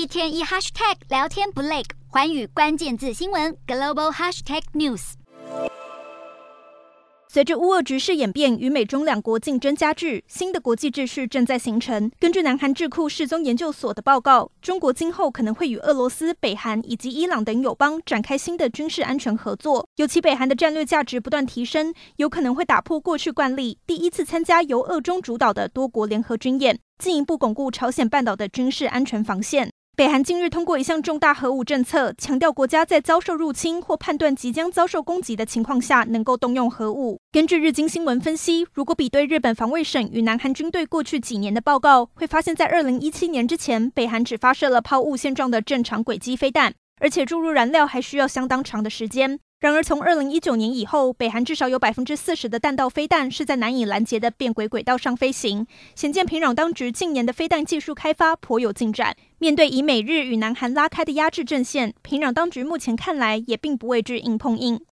一天一 hashtag 聊天不累，环宇关键字新闻 global hashtag news。随着乌俄局势演变与美中两国竞争加剧，新的国际秩序正在形成。根据南韩智库世宗研究所的报告，中国今后可能会与俄罗斯、北韩以及伊朗等友邦展开新的军事安全合作。尤其北韩的战略价值不断提升，有可能会打破过去惯例，第一次参加由俄中主导的多国联合军演，进一步巩固朝鲜半岛的军事安全防线。北韩近日通过一项重大核武政策，强调国家在遭受入侵或判断即将遭受攻击的情况下，能够动用核武。根据日经新闻分析，如果比对日本防卫省与南韩军队过去几年的报告，会发现，在二零一七年之前，北韩只发射了抛物线状的正常轨迹飞弹，而且注入燃料还需要相当长的时间。然而，从二零一九年以后，北韩至少有百分之四十的弹道飞弹是在难以拦截的变轨轨道上飞行，显见平壤当局近年的飞弹技术开发颇有进展。面对以美日与南韩拉开的压制阵线，平壤当局目前看来也并不畏惧硬碰硬。